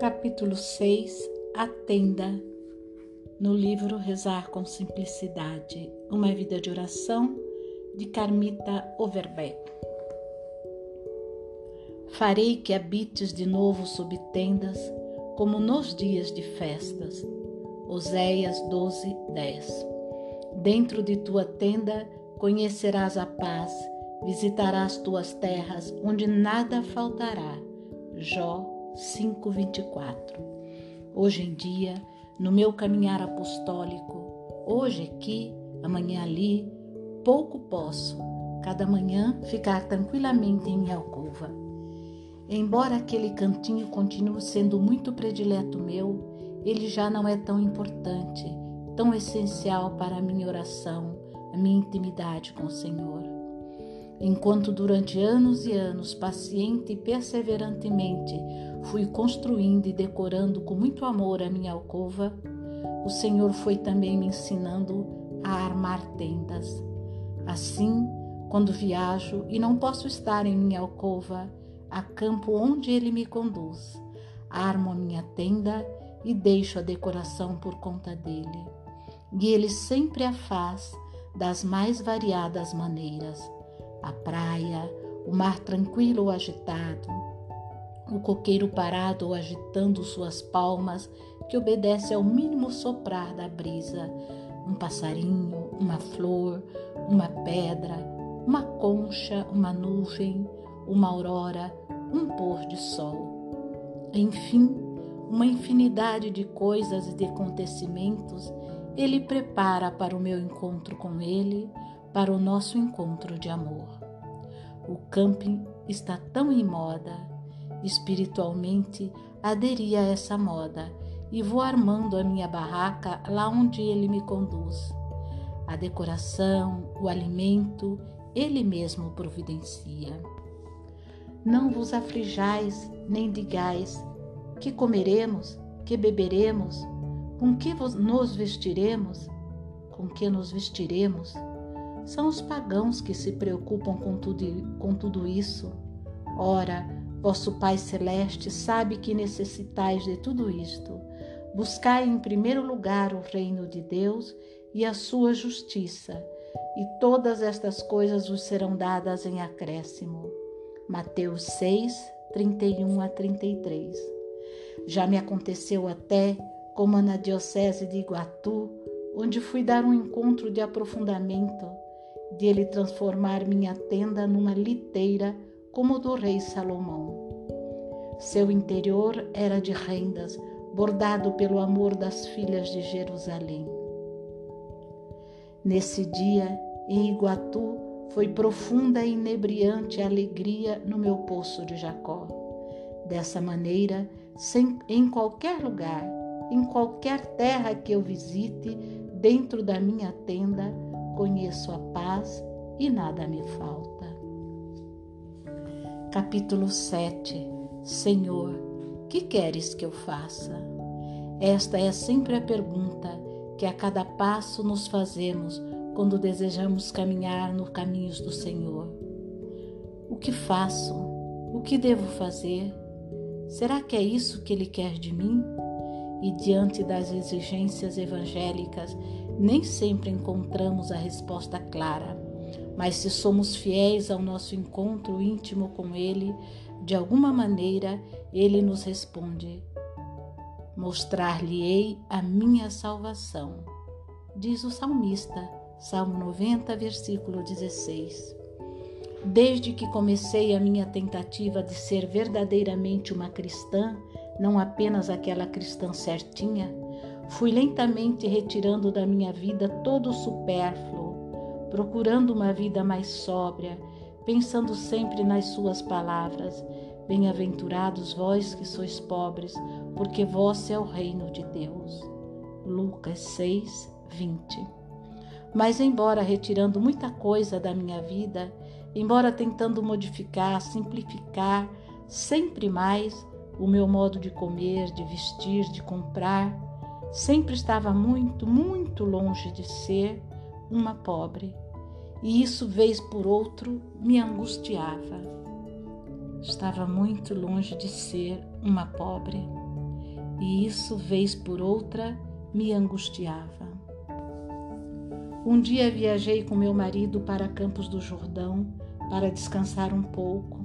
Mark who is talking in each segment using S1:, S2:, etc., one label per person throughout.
S1: Capítulo 6 A Tenda No livro Rezar com Simplicidade Uma Vida de Oração de Carmita Overbeck Farei que habites de novo sob tendas, como nos dias de festas. Oséias 12, 10 Dentro de tua tenda conhecerás a paz, visitarás tuas terras, onde nada faltará. Jó 5:24. Hoje em dia, no meu caminhar apostólico, hoje aqui, amanhã ali, pouco posso, cada manhã ficar tranquilamente em minha alcova. Embora aquele cantinho continue sendo muito predileto meu, ele já não é tão importante, tão essencial para a minha oração, a minha intimidade com o Senhor. Enquanto durante anos e anos, paciente e perseverantemente, fui construindo e decorando com muito amor a minha alcova, o Senhor foi também me ensinando a armar tendas. Assim, quando viajo e não posso estar em minha alcova, acampo onde Ele me conduz, armo a minha tenda e deixo a decoração por conta dele. E Ele sempre a faz das mais variadas maneiras a praia, o mar tranquilo ou agitado, o coqueiro parado agitando suas palmas, que obedece ao mínimo soprar da brisa, um passarinho, uma flor, uma pedra, uma concha, uma nuvem, uma aurora, um pôr de sol. Enfim, uma infinidade de coisas e de acontecimentos ele prepara para o meu encontro com ele, para o nosso encontro de amor. O camping está tão em moda, espiritualmente aderi a essa moda e vou armando a minha barraca lá onde ele me conduz. A decoração, o alimento, ele mesmo providencia. Não vos aflijais, nem digais: que comeremos, que beberemos, com que nos vestiremos, com que nos vestiremos são os pagãos que se preocupam com tudo, com tudo isso. Ora, vosso Pai Celeste sabe que necessitais de tudo isto. Buscai em primeiro lugar o reino de Deus e a sua justiça, e todas estas coisas vos serão dadas em acréscimo. Mateus 6, 31 a 33. Já me aconteceu até, como na Diocese de Iguatu, onde fui dar um encontro de aprofundamento de ele transformar minha tenda numa liteira como o do rei Salomão. Seu interior era de rendas, bordado pelo amor das filhas de Jerusalém. Nesse dia, em Iguatu, foi profunda e inebriante a alegria no meu poço de Jacó. Dessa maneira, sem, em qualquer lugar, em qualquer terra que eu visite, dentro da minha tenda, conheço a paz e nada me falta. Capítulo 7 Senhor, que queres que eu faça? Esta é sempre a pergunta que a cada passo nos fazemos quando desejamos caminhar nos caminhos do Senhor. O que faço? O que devo fazer? Será que é isso que Ele quer de mim? E diante das exigências evangélicas, nem sempre encontramos a resposta clara, mas se somos fiéis ao nosso encontro íntimo com Ele, de alguma maneira Ele nos responde: Mostrar-lhe-ei a minha salvação, diz o salmista, Salmo 90, versículo 16. Desde que comecei a minha tentativa de ser verdadeiramente uma cristã, não apenas aquela cristã certinha, Fui lentamente retirando da minha vida todo o supérfluo, procurando uma vida mais sóbria, pensando sempre nas Suas palavras. Bem-aventurados vós que sois pobres, porque vós é o reino de Deus. Lucas 6, 20. Mas, embora retirando muita coisa da minha vida, embora tentando modificar, simplificar sempre mais o meu modo de comer, de vestir, de comprar, Sempre estava muito, muito longe de ser uma pobre, e isso, vez por outro, me angustiava. Estava muito longe de ser uma pobre. e isso, vez por outra, me angustiava. Um dia viajei com meu marido para Campos do Jordão para descansar um pouco.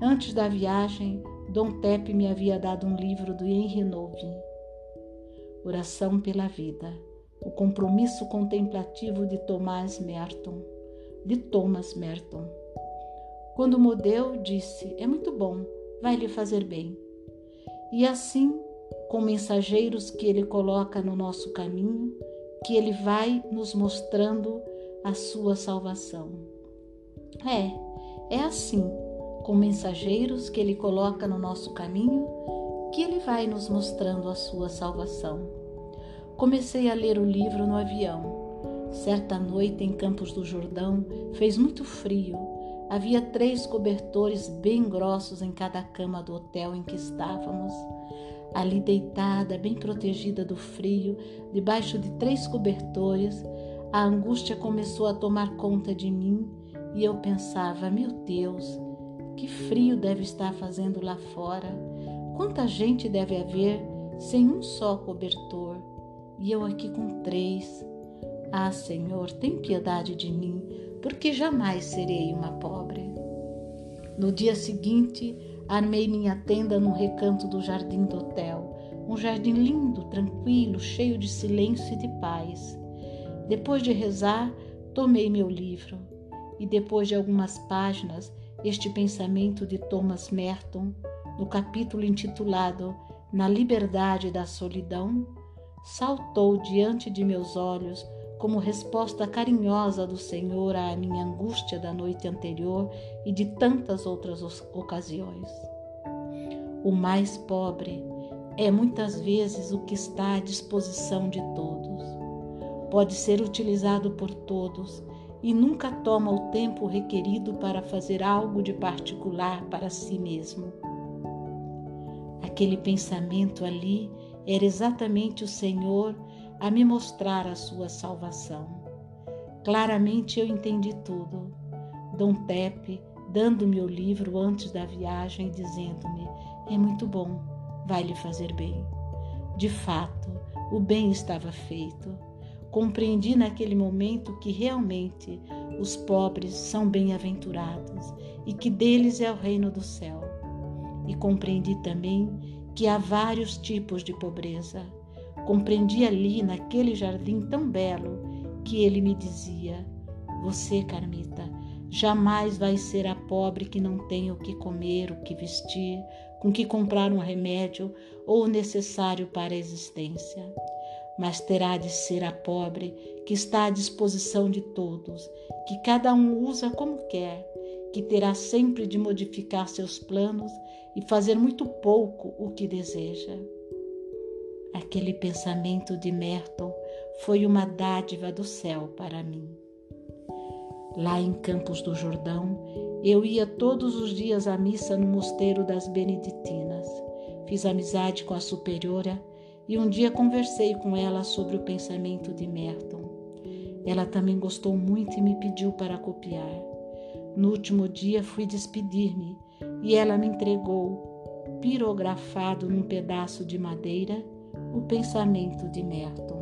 S1: Antes da viagem, Dom Tepe me havia dado um livro do Henri Nouwen, Oração pela Vida, o compromisso contemplativo de Thomas Merton, de Thomas Merton. Quando modeu, disse: É muito bom, vai lhe fazer bem. E assim, com mensageiros que ele coloca no nosso caminho, que ele vai nos mostrando a sua salvação. É, é assim, com mensageiros que ele coloca no nosso caminho, que ele vai nos mostrando a sua salvação. Comecei a ler o livro no avião. Certa noite em Campos do Jordão fez muito frio. Havia três cobertores bem grossos em cada cama do hotel em que estávamos. Ali deitada, bem protegida do frio, debaixo de três cobertores, a angústia começou a tomar conta de mim e eu pensava: meu Deus, que frio deve estar fazendo lá fora. Quanta gente deve haver sem um só cobertor e eu aqui com três. Ah, Senhor, tem piedade de mim, porque jamais serei uma pobre. No dia seguinte, armei minha tenda num recanto do jardim do hotel, um jardim lindo, tranquilo, cheio de silêncio e de paz. Depois de rezar, tomei meu livro e depois de algumas páginas, este pensamento de Thomas Merton, no capítulo intitulado Na Liberdade da Solidão, saltou diante de meus olhos como resposta carinhosa do Senhor à minha angústia da noite anterior e de tantas outras ocasiões. O mais pobre é muitas vezes o que está à disposição de todos. Pode ser utilizado por todos e nunca toma o tempo requerido para fazer algo de particular para si mesmo. Aquele pensamento ali era exatamente o Senhor a me mostrar a sua salvação. Claramente eu entendi tudo. Dom Pepe dando-me o livro antes da viagem, dizendo-me: É muito bom, vai lhe fazer bem. De fato, o bem estava feito. Compreendi naquele momento que realmente os pobres são bem-aventurados e que deles é o reino do céu. E compreendi também que há vários tipos de pobreza. Compreendi ali, naquele jardim tão belo, que ele me dizia: Você, Carmita, jamais vai ser a pobre que não tem o que comer, o que vestir, com que comprar um remédio ou o necessário para a existência mas terá de ser a pobre que está à disposição de todos, que cada um usa como quer, que terá sempre de modificar seus planos e fazer muito pouco o que deseja. Aquele pensamento de Merton foi uma dádiva do céu para mim. Lá em Campos do Jordão, eu ia todos os dias à missa no mosteiro das Beneditinas. Fiz amizade com a superiora e um dia conversei com ela sobre o pensamento de Merton. Ela também gostou muito e me pediu para copiar. No último dia fui despedir-me e ela me entregou, pirografado num pedaço de madeira, o pensamento de Merton.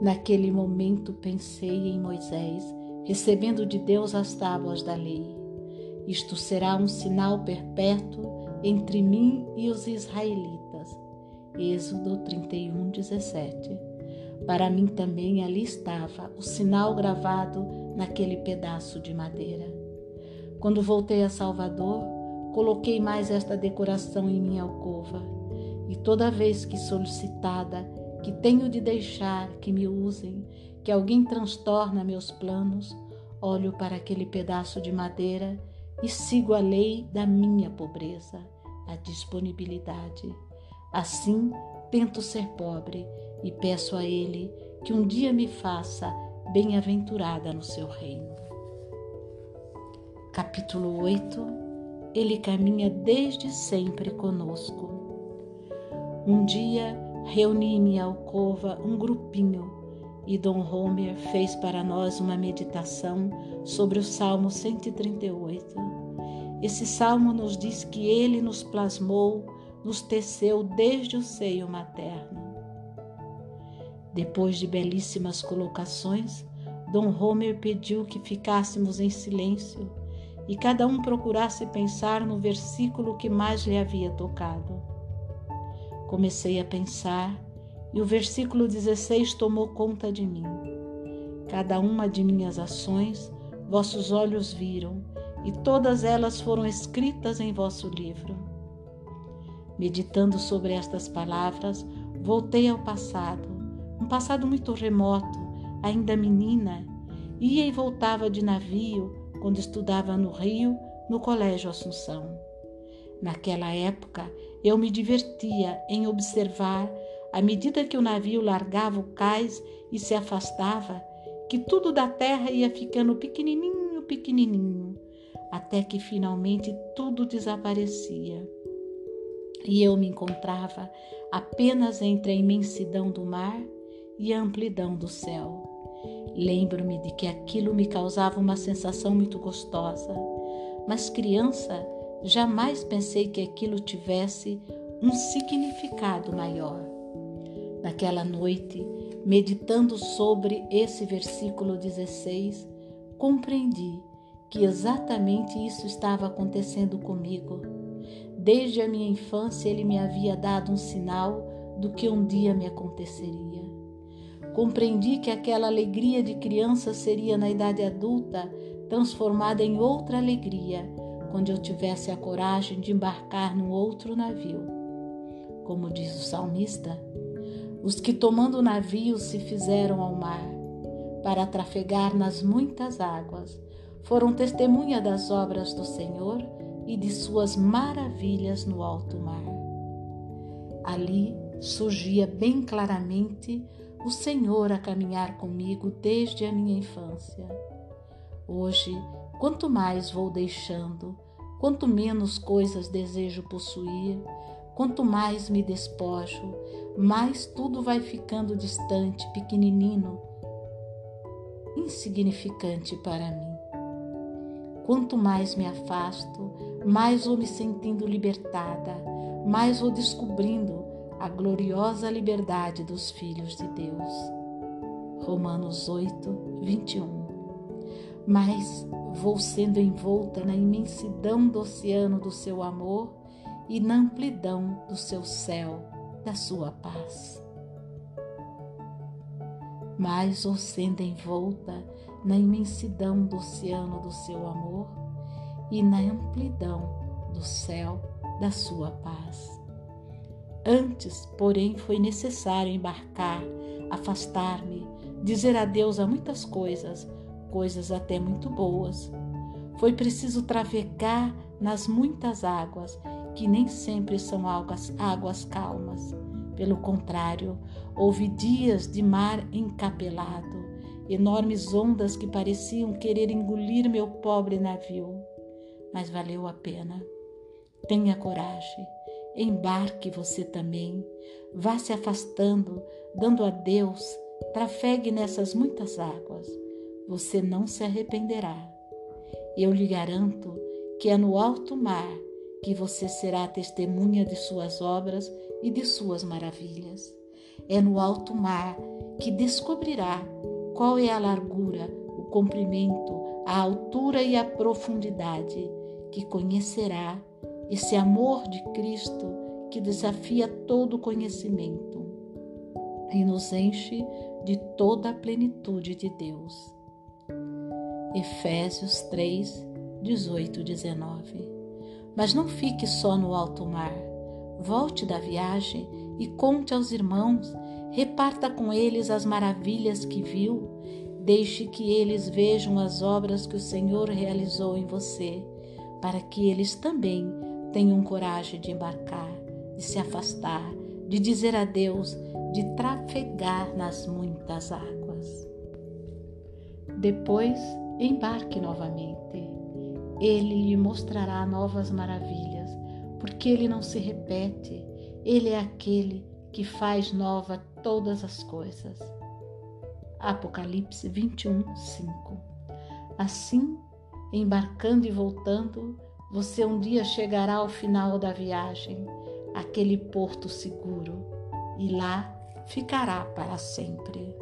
S1: Naquele momento pensei em Moisés, recebendo de Deus as tábuas da lei. Isto será um sinal perpétuo entre mim e os israelitas Êxodo 31, 17. Para mim também ali estava o sinal gravado naquele pedaço de madeira. Quando voltei a Salvador, coloquei mais esta decoração em minha alcova, e toda vez que solicitada, que tenho de deixar que me usem, que alguém transtorna meus planos, olho para aquele pedaço de madeira e sigo a lei da minha pobreza, a disponibilidade. Assim, tento ser pobre e peço a Ele que um dia me faça bem-aventurada no seu reino. Capítulo 8 Ele caminha desde sempre conosco. Um dia reuni em minha alcova um grupinho e Dom Homer fez para nós uma meditação sobre o Salmo 138. Esse salmo nos diz que ele nos plasmou nos teceu desde o seio materno. Depois de belíssimas colocações, Dom Homer pediu que ficássemos em silêncio e cada um procurasse pensar no versículo que mais lhe havia tocado. Comecei a pensar e o versículo 16 tomou conta de mim. Cada uma de minhas ações vossos olhos viram, e todas elas foram escritas em vosso livro. Meditando sobre estas palavras, voltei ao passado, um passado muito remoto, ainda menina, ia e voltava de navio quando estudava no Rio, no Colégio Assunção. Naquela época, eu me divertia em observar, à medida que o navio largava o cais e se afastava, que tudo da terra ia ficando pequenininho, pequenininho, até que finalmente tudo desaparecia. E eu me encontrava apenas entre a imensidão do mar e a amplidão do céu. Lembro-me de que aquilo me causava uma sensação muito gostosa, mas criança jamais pensei que aquilo tivesse um significado maior. Naquela noite, meditando sobre esse versículo 16, compreendi que exatamente isso estava acontecendo comigo. Desde a minha infância, ele me havia dado um sinal do que um dia me aconteceria. Compreendi que aquela alegria de criança seria na idade adulta transformada em outra alegria quando eu tivesse a coragem de embarcar num outro navio. Como diz o salmista, os que tomando o navio se fizeram ao mar para trafegar nas muitas águas foram testemunha das obras do Senhor e de suas maravilhas no alto mar. Ali surgia bem claramente o Senhor a caminhar comigo desde a minha infância. Hoje, quanto mais vou deixando, quanto menos coisas desejo possuir, quanto mais me despojo, mais tudo vai ficando distante, pequenino, insignificante para mim. Quanto mais me afasto, mais vou me sentindo libertada, mais vou descobrindo a gloriosa liberdade dos filhos de Deus. Romanos 8, 21. Mas vou sendo envolta na imensidão do oceano do seu amor e na amplidão do seu céu, da sua paz. Mas vou sendo envolta na imensidão do oceano do seu amor e na amplidão do céu da sua paz. Antes, porém, foi necessário embarcar, afastar-me, dizer adeus a muitas coisas, coisas até muito boas. Foi preciso trafegar nas muitas águas, que nem sempre são águas, águas calmas. Pelo contrário, houve dias de mar encapelado, enormes ondas que pareciam querer engolir meu pobre navio. Mas valeu a pena. Tenha coragem Embarque você também, vá se afastando, dando a Deus, trafegue nessas muitas águas. Você não se arrependerá. Eu lhe garanto que é no alto mar que você será testemunha de suas obras e de suas maravilhas. É no alto mar que descobrirá qual é a largura, o comprimento, a altura e a profundidade, que conhecerá esse amor de Cristo que desafia todo conhecimento e nos enche de toda a plenitude de Deus. Efésios 3, 18, 19. Mas não fique só no alto mar. Volte da viagem e conte aos irmãos, reparta com eles as maravilhas que viu, deixe que eles vejam as obras que o Senhor realizou em você, para que eles também Tenham coragem de embarcar, de se afastar, de dizer adeus, de trafegar nas muitas águas. Depois, embarque novamente. Ele lhe mostrará novas maravilhas, porque ele não se repete. Ele é aquele que faz nova todas as coisas. Apocalipse 21, 5. Assim, embarcando e voltando, você um dia chegará ao final da viagem, aquele porto seguro e lá ficará para sempre.